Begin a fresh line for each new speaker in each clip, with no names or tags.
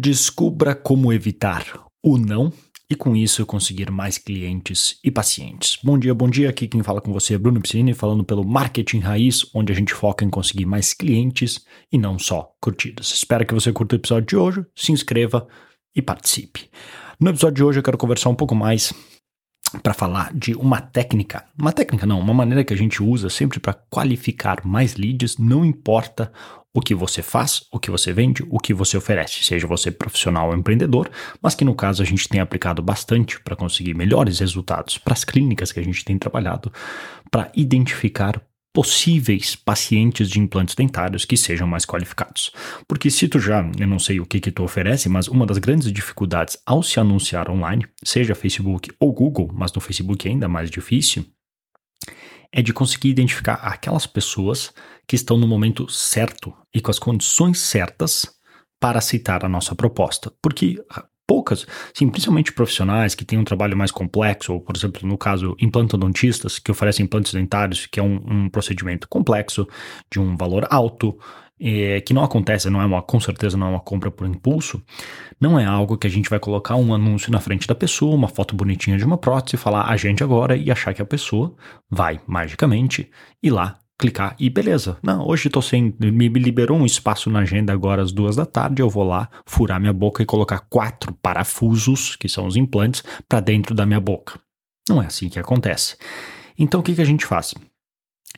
Descubra como evitar o não e com isso conseguir mais clientes e pacientes. Bom dia, bom dia. Aqui quem fala com você é Bruno Piscini, falando pelo Marketing Raiz, onde a gente foca em conseguir mais clientes e não só curtidas. Espero que você curta o episódio de hoje, se inscreva e participe. No episódio de hoje eu quero conversar um pouco mais para falar de uma técnica, uma técnica não, uma maneira que a gente usa sempre para qualificar mais leads, não importa o que você faz, o que você vende, o que você oferece, seja você profissional ou empreendedor, mas que no caso a gente tem aplicado bastante para conseguir melhores resultados para as clínicas que a gente tem trabalhado, para identificar possíveis pacientes de implantes dentários que sejam mais qualificados. Porque se tu já, eu não sei o que que tu oferece, mas uma das grandes dificuldades ao se anunciar online, seja Facebook ou Google, mas no Facebook é ainda mais difícil, é de conseguir identificar aquelas pessoas que estão no momento certo e com as condições certas para aceitar a nossa proposta. Porque poucas, sim, principalmente profissionais que têm um trabalho mais complexo, ou por exemplo, no caso, implantodontistas que oferecem implantes dentários, que é um, um procedimento complexo, de um valor alto, é, que não acontece, não é uma, com certeza não é uma compra por impulso, não é algo que a gente vai colocar um anúncio na frente da pessoa, uma foto bonitinha de uma prótese, falar a gente agora e achar que a pessoa vai magicamente ir lá clicar e beleza. Não, hoje tô sem. Me liberou um espaço na agenda agora às duas da tarde. Eu vou lá furar minha boca e colocar quatro parafusos, que são os implantes, para dentro da minha boca. Não é assim que acontece. Então o que, que a gente faz?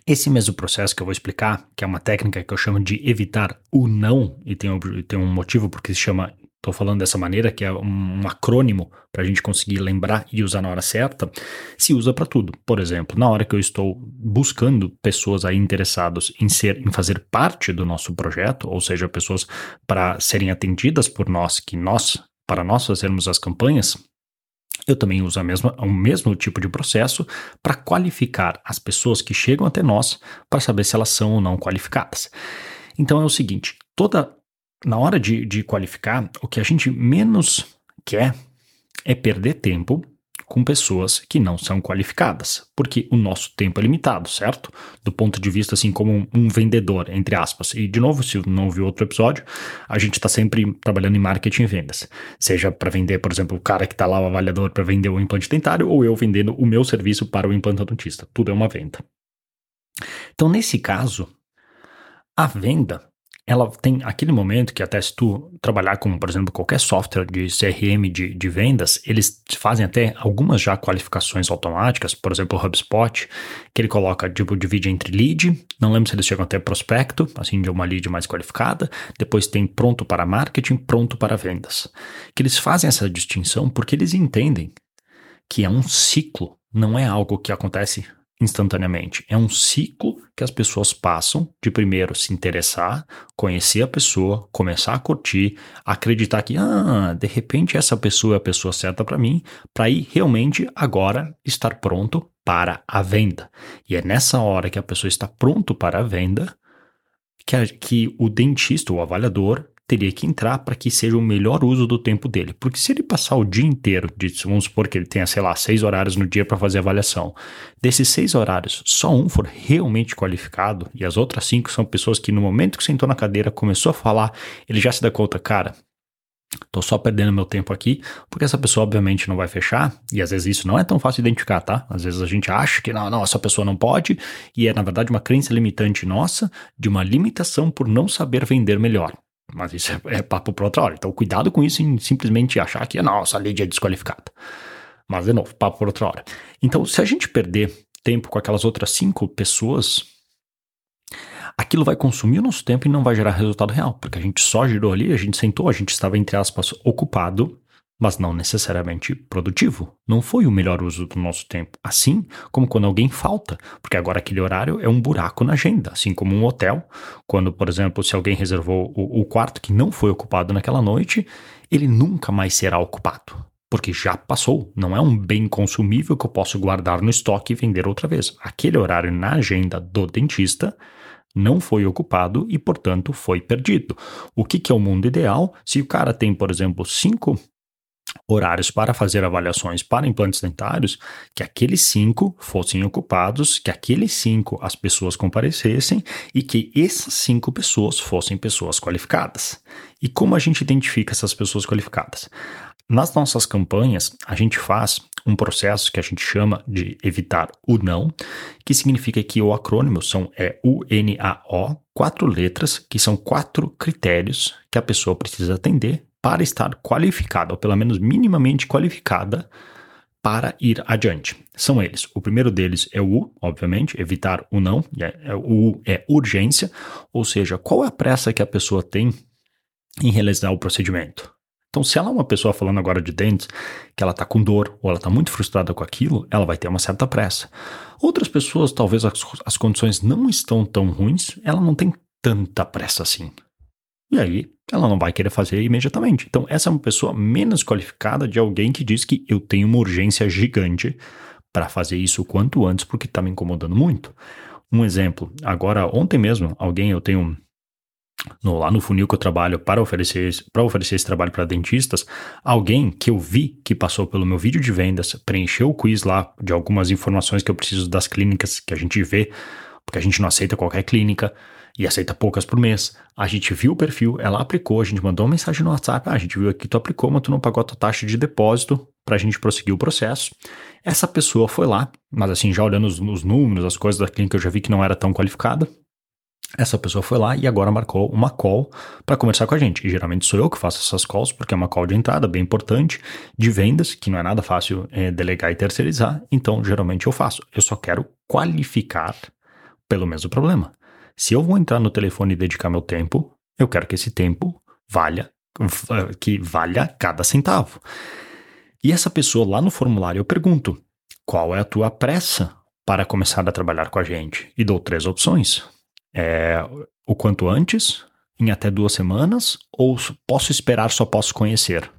Esse mesmo processo que eu vou explicar, que é uma técnica que eu chamo de evitar o não, e tem, tem um motivo porque se chama Estou falando dessa maneira, que é um acrônimo para a gente conseguir lembrar e usar na hora certa, se usa para tudo. Por exemplo, na hora que eu estou buscando pessoas aí interessadas em em fazer parte do nosso projeto, ou seja, pessoas para serem atendidas por nós, que nós, para nós fazermos as campanhas, eu também uso a mesma, o mesmo tipo de processo para qualificar as pessoas que chegam até nós para saber se elas são ou não qualificadas. Então é o seguinte: toda na hora de, de qualificar, o que a gente menos quer é perder tempo com pessoas que não são qualificadas, porque o nosso tempo é limitado, certo? Do ponto de vista assim como um, vendedor, entre aspas. E de novo, se não viu outro episódio, a gente está sempre trabalhando em marketing e vendas. Seja para vender, por exemplo, o cara que está lá, o avaliador, para vender o implante dentário, ou eu vendendo o meu serviço para o implantodontista. Tudo é uma venda. Então, nesse caso, a venda ela tem aquele momento que até se tu trabalhar com, por exemplo, qualquer software de CRM de, de vendas, eles fazem até algumas já qualificações automáticas, por exemplo, o HubSpot, que ele coloca, tipo, divide entre lead, não lembro se eles chegam até prospecto, assim, de uma lead mais qualificada, depois tem pronto para marketing, pronto para vendas. Que eles fazem essa distinção porque eles entendem que é um ciclo, não é algo que acontece instantaneamente. É um ciclo que as pessoas passam de primeiro se interessar, conhecer a pessoa, começar a curtir, acreditar que, ah, de repente essa pessoa é a pessoa certa para mim, para ir realmente agora estar pronto para a venda. E é nessa hora que a pessoa está pronto para a venda que, a, que o dentista, o avaliador, teria que entrar para que seja o melhor uso do tempo dele. Porque se ele passar o dia inteiro, vamos supor que ele tenha, sei lá, seis horários no dia para fazer avaliação, desses seis horários, só um for realmente qualificado e as outras cinco são pessoas que no momento que sentou na cadeira começou a falar, ele já se dá conta, cara, Tô só perdendo meu tempo aqui, porque essa pessoa obviamente não vai fechar, e às vezes isso não é tão fácil identificar, tá? Às vezes a gente acha que não, não, essa pessoa não pode, e é na verdade uma crença limitante nossa, de uma limitação por não saber vender melhor. Mas isso é, é papo para outra hora. Então, cuidado com isso em simplesmente achar que, nossa, a lead é desqualificada. Mas, de novo, papo para outra hora. Então, se a gente perder tempo com aquelas outras cinco pessoas, aquilo vai consumir o nosso tempo e não vai gerar resultado real, porque a gente só girou ali, a gente sentou, a gente estava, entre aspas, ocupado mas não necessariamente produtivo. Não foi o melhor uso do nosso tempo. Assim como quando alguém falta, porque agora aquele horário é um buraco na agenda, assim como um hotel, quando, por exemplo, se alguém reservou o, o quarto que não foi ocupado naquela noite, ele nunca mais será ocupado. Porque já passou, não é um bem consumível que eu posso guardar no estoque e vender outra vez. Aquele horário na agenda do dentista não foi ocupado e, portanto, foi perdido. O que, que é o mundo ideal? Se o cara tem, por exemplo, cinco horários para fazer avaliações para implantes dentários, que aqueles cinco fossem ocupados, que aqueles cinco as pessoas comparecessem e que essas cinco pessoas fossem pessoas qualificadas. E como a gente identifica essas pessoas qualificadas? Nas nossas campanhas, a gente faz um processo que a gente chama de evitar o não, que significa que o acrônimo são é UNAO, quatro letras, que são quatro critérios que a pessoa precisa atender para estar qualificada, ou pelo menos minimamente qualificada, para ir adiante. São eles. O primeiro deles é o U, obviamente, evitar o não. É, é, o U é urgência, ou seja, qual é a pressa que a pessoa tem em realizar o procedimento. Então, se ela é uma pessoa falando agora de dentes, que ela está com dor ou ela está muito frustrada com aquilo, ela vai ter uma certa pressa. Outras pessoas, talvez as, as condições não estão tão ruins, ela não tem tanta pressa assim. E aí, ela não vai querer fazer imediatamente. Então, essa é uma pessoa menos qualificada de alguém que diz que eu tenho uma urgência gigante para fazer isso o quanto antes porque está me incomodando muito. Um exemplo, agora ontem mesmo, alguém eu tenho no, lá no funil que eu trabalho para oferecer, para oferecer esse trabalho para dentistas, alguém que eu vi que passou pelo meu vídeo de vendas, preencheu o quiz lá de algumas informações que eu preciso das clínicas que a gente vê, porque a gente não aceita qualquer clínica e aceita poucas por mês. A gente viu o perfil, ela aplicou, a gente mandou uma mensagem no WhatsApp, ah, a gente viu aqui, tu aplicou, mas tu não pagou a tua taxa de depósito para a gente prosseguir o processo. Essa pessoa foi lá, mas assim, já olhando os, os números, as coisas da clínica, eu já vi que não era tão qualificada. Essa pessoa foi lá e agora marcou uma call para conversar com a gente. E geralmente sou eu que faço essas calls, porque é uma call de entrada bem importante, de vendas, que não é nada fácil é, delegar e terceirizar. Então, geralmente eu faço. Eu só quero qualificar pelo mesmo problema. Se eu vou entrar no telefone e dedicar meu tempo, eu quero que esse tempo valha, que valha cada centavo. E essa pessoa lá no formulário eu pergunto: qual é a tua pressa para começar a trabalhar com a gente? E dou três opções é, o quanto antes, em até duas semanas, ou posso esperar, só posso conhecer?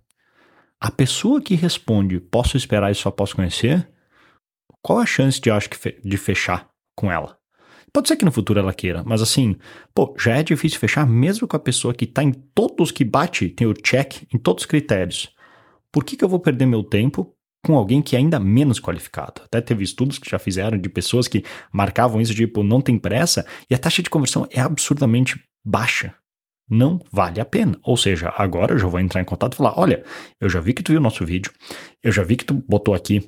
A pessoa que responde posso esperar e só posso conhecer, qual a chance de acho que de fechar com ela? Pode ser que no futuro ela queira, mas assim, pô, já é difícil fechar mesmo com a pessoa que tá em todos que bate, tem o check em todos os critérios. Por que, que eu vou perder meu tempo com alguém que é ainda menos qualificado. Até teve estudos que já fizeram de pessoas que marcavam isso, tipo, não tem pressa, e a taxa de conversão é absurdamente baixa. Não vale a pena. Ou seja, agora eu já vou entrar em contato e falar: olha, eu já vi que tu viu o nosso vídeo, eu já vi que tu botou aqui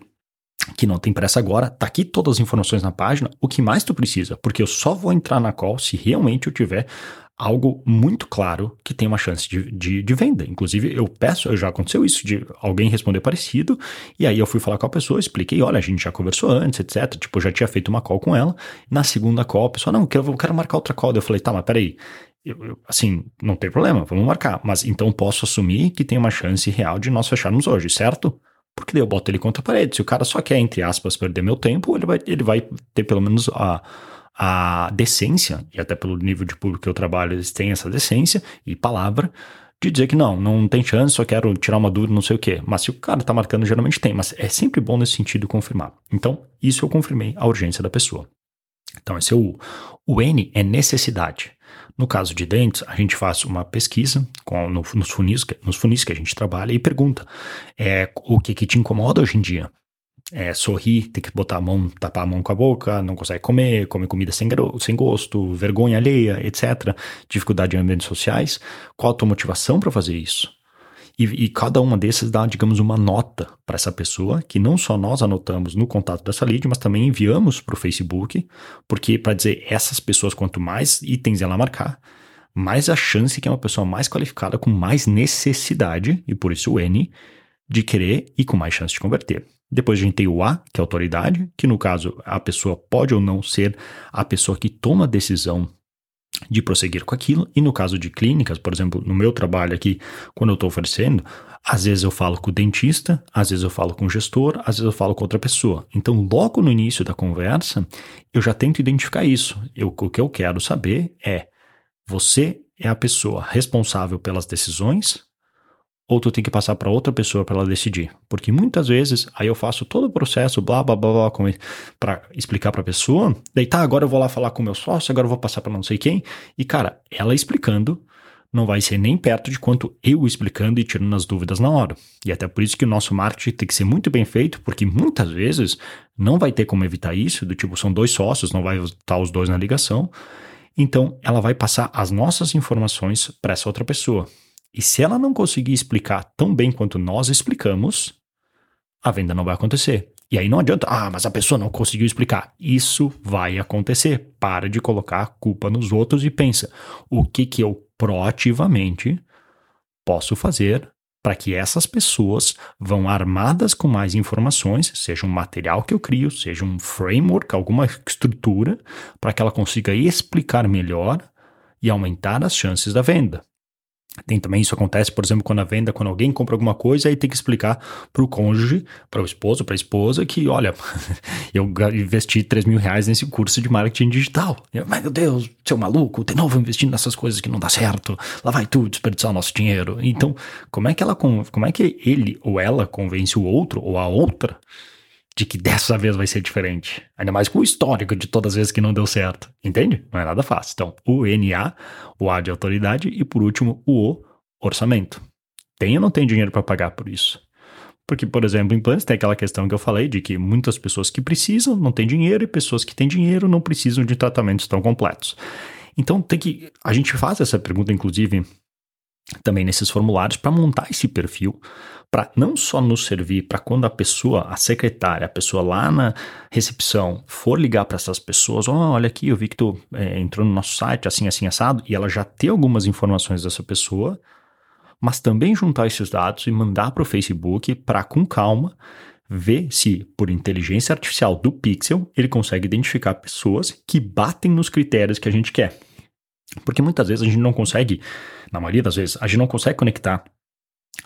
que não tem pressa agora, tá aqui todas as informações na página, o que mais tu precisa, porque eu só vou entrar na call se realmente eu tiver algo muito claro que tem uma chance de, de, de, venda. Inclusive, eu peço, já aconteceu isso, de alguém responder parecido, e aí eu fui falar com a pessoa, expliquei, olha, a gente já conversou antes, etc. Tipo, já tinha feito uma call com ela. Na segunda call, a pessoa, não, eu quero, eu quero marcar outra call. Eu falei, tá, mas peraí, eu, eu, assim, não tem problema, vamos marcar. Mas então posso assumir que tem uma chance real de nós fecharmos hoje, certo? Porque daí eu boto ele contra a parede. Se o cara só quer, entre aspas, perder meu tempo, ele vai, ele vai ter pelo menos a a decência, e até pelo nível de público que eu trabalho, eles têm essa decência e palavra, de dizer que não, não tem chance, só quero tirar uma dúvida, não sei o quê. Mas se o cara tá marcando, geralmente tem, mas é sempre bom nesse sentido confirmar. Então, isso eu confirmei a urgência da pessoa. Então, esse é o. O N é necessidade. No caso de dentes, a gente faz uma pesquisa com, no, nos, funis, nos funis que a gente trabalha e pergunta é, o que, que te incomoda hoje em dia é, sorrir, tem que botar a mão, tapar a mão com a boca, não consegue comer, come comida sem, sem gosto, vergonha alheia, etc. Dificuldade em ambientes sociais. Qual a tua motivação para fazer isso? E, e, cada uma desses dá, digamos, uma nota para essa pessoa, que não só nós anotamos no contato dessa lead, mas também enviamos para o Facebook, porque para dizer essas pessoas, quanto mais itens ela marcar, mais a chance que é uma pessoa mais qualificada, com mais necessidade, e por isso o N, de querer e com mais chance de converter. Depois a gente tem o A, que é autoridade, que no caso a pessoa pode ou não ser a pessoa que toma a decisão de prosseguir com aquilo. E no caso de clínicas, por exemplo, no meu trabalho aqui, quando eu estou oferecendo, às vezes eu falo com o dentista, às vezes eu falo com o gestor, às vezes eu falo com outra pessoa. Então, logo no início da conversa, eu já tento identificar isso. Eu, o que eu quero saber é: você é a pessoa responsável pelas decisões ou tu tem que passar para outra pessoa para ela decidir. Porque muitas vezes aí eu faço todo o processo, blá blá blá, blá para explicar para a pessoa, daí tá, agora eu vou lá falar com o meu sócio, agora eu vou passar para não sei quem. E cara, ela explicando não vai ser nem perto de quanto eu explicando e tirando as dúvidas na hora. E até por isso que o nosso marketing tem que ser muito bem feito, porque muitas vezes não vai ter como evitar isso, do tipo, são dois sócios, não vai estar os dois na ligação. Então, ela vai passar as nossas informações para essa outra pessoa. E se ela não conseguir explicar tão bem quanto nós explicamos, a venda não vai acontecer. E aí não adianta, ah, mas a pessoa não conseguiu explicar. Isso vai acontecer. Para de colocar a culpa nos outros e pensa: o que, que eu proativamente posso fazer para que essas pessoas vão armadas com mais informações, seja um material que eu crio, seja um framework, alguma estrutura, para que ela consiga explicar melhor e aumentar as chances da venda. Tem também isso acontece, por exemplo, quando a venda, quando alguém compra alguma coisa, aí tem que explicar para o cônjuge, para o esposo, para a esposa, que olha, eu investi 3 mil reais nesse curso de marketing digital. Eu, meu Deus, seu maluco, de novo investindo nessas coisas que não dá certo, lá vai tu desperdiçar o nosso dinheiro. Então, como é que ela, como é que ele ou ela convence o outro ou a outra de que dessa vez vai ser diferente. Ainda mais com o histórico de todas as vezes que não deu certo. Entende? Não é nada fácil. Então, o NA, o A de autoridade e por último o O, orçamento. Tem ou não tem dinheiro para pagar por isso? Porque, por exemplo, em planos tem aquela questão que eu falei de que muitas pessoas que precisam não têm dinheiro e pessoas que têm dinheiro não precisam de tratamentos tão completos. Então tem que. A gente faz essa pergunta, inclusive, também nesses formulários para montar esse perfil, para não só nos servir para quando a pessoa, a secretária, a pessoa lá na recepção for ligar para essas pessoas, oh, olha aqui, eu vi que tu é, entrou no nosso site assim, assim, assado, e ela já ter algumas informações dessa pessoa, mas também juntar esses dados e mandar para o Facebook para, com calma, ver se, por inteligência artificial do Pixel, ele consegue identificar pessoas que batem nos critérios que a gente quer. Porque muitas vezes a gente não consegue, na maioria das vezes, a gente não consegue conectar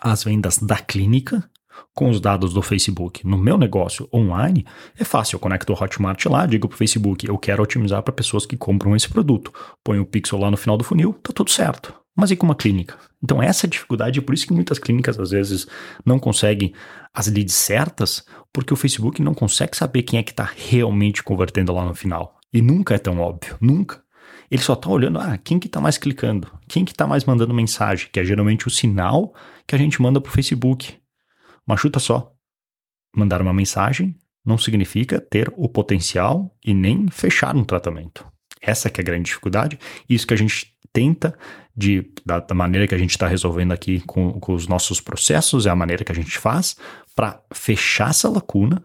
as vendas da clínica com os dados do Facebook. No meu negócio online, é fácil. Eu conecto o Hotmart lá, digo para o Facebook, eu quero otimizar para pessoas que compram esse produto. Ponho o pixel lá no final do funil, tá tudo certo. Mas e com uma clínica? Então, essa é dificuldade, por isso que muitas clínicas às vezes não conseguem as leads certas, porque o Facebook não consegue saber quem é que está realmente convertendo lá no final. E nunca é tão óbvio, nunca. Ele só está olhando, ah, quem que está mais clicando? Quem que está mais mandando mensagem? Que é geralmente o sinal que a gente manda para o Facebook. Mas chuta só. Mandar uma mensagem não significa ter o potencial e nem fechar um tratamento. Essa que é a grande dificuldade. Isso que a gente tenta, de, da, da maneira que a gente está resolvendo aqui com, com os nossos processos, é a maneira que a gente faz para fechar essa lacuna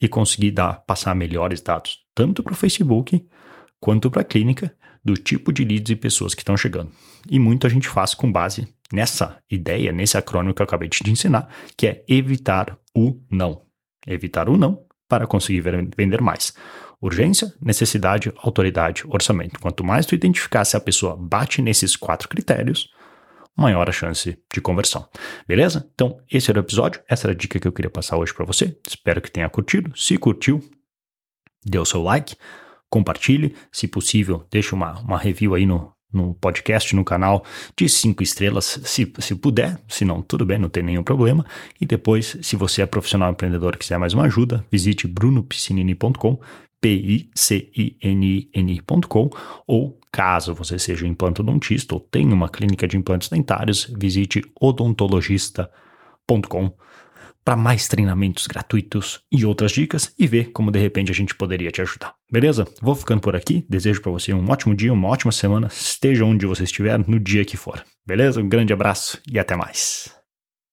e conseguir dar, passar melhores dados, tanto para o Facebook quanto para a clínica, do tipo de leads e pessoas que estão chegando. E muito a gente faz com base nessa ideia, nesse acrônimo que eu acabei de te ensinar, que é evitar o não. Evitar o não para conseguir vender mais. Urgência, necessidade, autoridade, orçamento. Quanto mais tu identificar se a pessoa bate nesses quatro critérios, maior a chance de conversão. Beleza? Então, esse era o episódio, essa era a dica que eu queria passar hoje para você. Espero que tenha curtido. Se curtiu, dê o seu like, compartilhe, se possível, deixe uma, uma review aí no, no podcast, no canal, de cinco estrelas, se, se puder, se não, tudo bem, não tem nenhum problema. E depois, se você é profissional empreendedor e quiser mais uma ajuda, visite brunopiscinini.com, P-I-C-I-N-I-N-I.com, ou caso você seja implantodontista ou tenha uma clínica de implantes dentários, visite odontologista.com para mais treinamentos gratuitos e outras dicas e ver como de repente a gente poderia te ajudar. Beleza? Vou ficando por aqui. Desejo para você um ótimo dia, uma ótima semana, esteja onde você estiver no dia que for. Beleza? Um grande abraço e até mais.